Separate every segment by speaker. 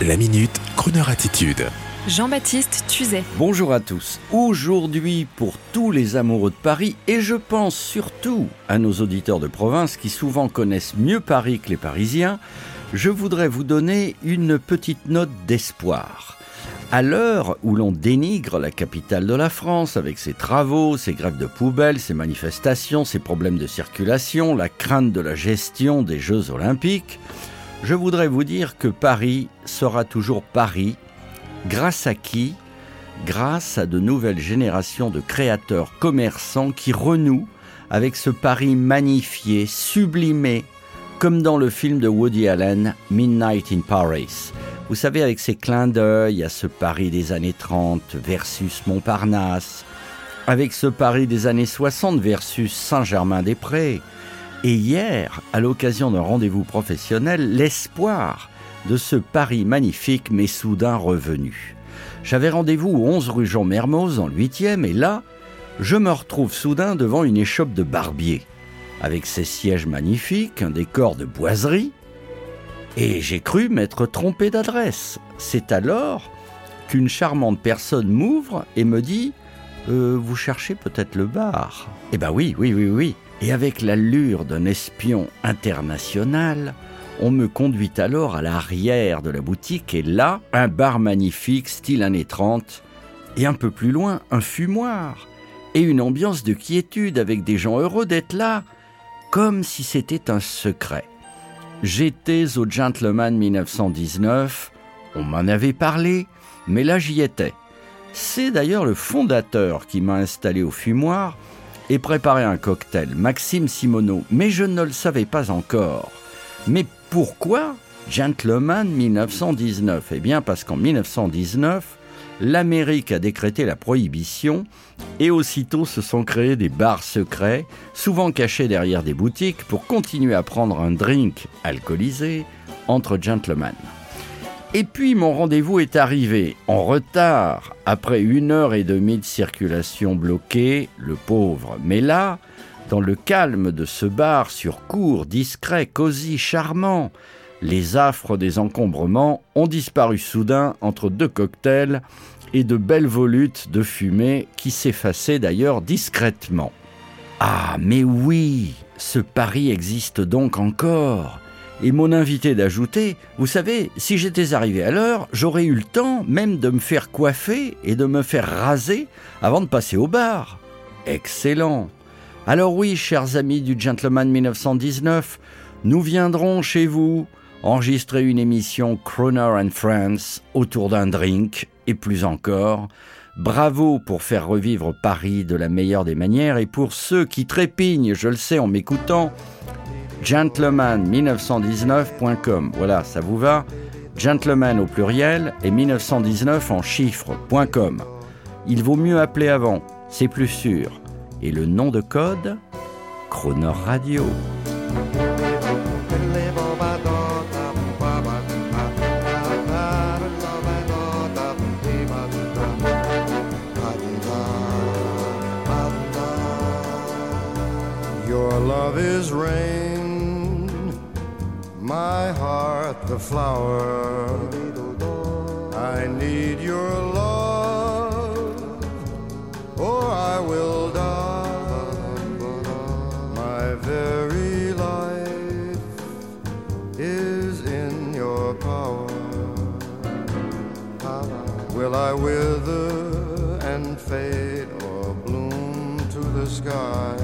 Speaker 1: La minute, Kroneur attitude.
Speaker 2: Jean-Baptiste Tuzet.
Speaker 3: Bonjour à tous. Aujourd'hui, pour tous les amoureux de Paris, et je pense surtout à nos auditeurs de province qui souvent connaissent mieux Paris que les Parisiens, je voudrais vous donner une petite note d'espoir. À l'heure où l'on dénigre la capitale de la France avec ses travaux, ses grèves de poubelles, ses manifestations, ses problèmes de circulation, la crainte de la gestion des Jeux olympiques, je voudrais vous dire que Paris sera toujours Paris, grâce à qui? Grâce à de nouvelles générations de créateurs commerçants qui renouent avec ce Paris magnifié, sublimé, comme dans le film de Woody Allen, Midnight in Paris. Vous savez, avec ses clins d'œil à ce Paris des années 30 versus Montparnasse, avec ce Paris des années 60 versus Saint-Germain-des-Prés, et hier, à l'occasion d'un rendez-vous professionnel, l'espoir de ce Paris magnifique m'est soudain revenu. J'avais rendez-vous au 11 rue Jean Mermoz en 8e et là, je me retrouve soudain devant une échoppe de barbier, avec ses sièges magnifiques, un décor de boiserie, et j'ai cru m'être trompé d'adresse. C'est alors qu'une charmante personne m'ouvre et me dit euh, Vous cherchez peut-être le bar? Eh ben oui, oui, oui, oui. Et avec l'allure d'un espion international, on me conduit alors à l'arrière de la boutique et là, un bar magnifique, style années 30, et un peu plus loin, un fumoir, et une ambiance de quiétude avec des gens heureux d'être là, comme si c'était un secret. J'étais au Gentleman 1919, on m'en avait parlé, mais là j'y étais. C'est d'ailleurs le fondateur qui m'a installé au fumoir, et préparer un cocktail, Maxime Simoneau, mais je ne le savais pas encore. Mais pourquoi Gentleman 1919 Eh bien parce qu'en 1919, l'Amérique a décrété la prohibition et aussitôt se sont créés des bars secrets, souvent cachés derrière des boutiques, pour continuer à prendre un drink alcoolisé entre gentlemen. Et puis mon rendez-vous est arrivé en retard, après une heure et demie de circulation bloquée, le pauvre. Mais là, dans le calme de ce bar sur cours, discret, cosy, charmant, les affres des encombrements ont disparu soudain entre deux cocktails et de belles volutes de fumée qui s'effaçaient d'ailleurs discrètement. Ah, mais oui, ce Paris existe donc encore et mon invité d'ajouter Vous savez, si j'étais arrivé à l'heure, j'aurais eu le temps même de me faire coiffer et de me faire raser avant de passer au bar. Excellent. Alors oui, chers amis du Gentleman 1919, nous viendrons chez vous enregistrer une émission Croner and Friends autour d'un drink et plus encore. Bravo pour faire revivre Paris de la meilleure des manières et pour ceux qui trépignent, je le sais en m'écoutant, gentleman1919.com. Voilà, ça vous va Gentleman au pluriel et 1919 en chiffres.com. Il vaut mieux appeler avant, c'est plus sûr. Et le nom de code? Chrono Radio.
Speaker 4: Your love is rain, my heart the flower. I need your love, or I will die. My very life is in your power. Will I wither and fade or bloom to the sky?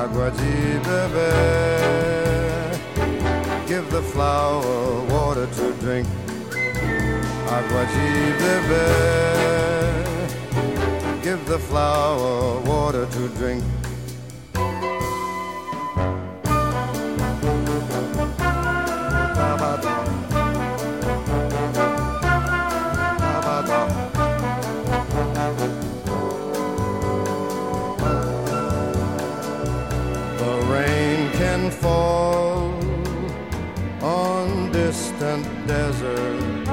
Speaker 4: Agua de bebe, give the flower water to drink. Agua de bebe, give the flower water to drink. Distant deserts.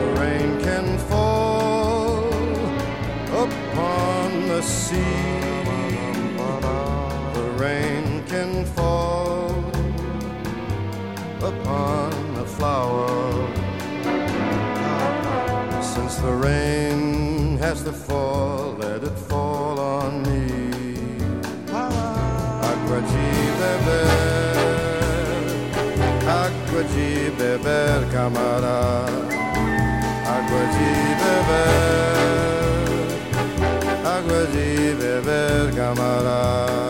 Speaker 4: The rain can fall upon the sea. The rain can fall upon a flower. Since the rain has to fall, let it fall on me. Beber, Aguaci beber camara. Aguaci beber Aguaci beber camara.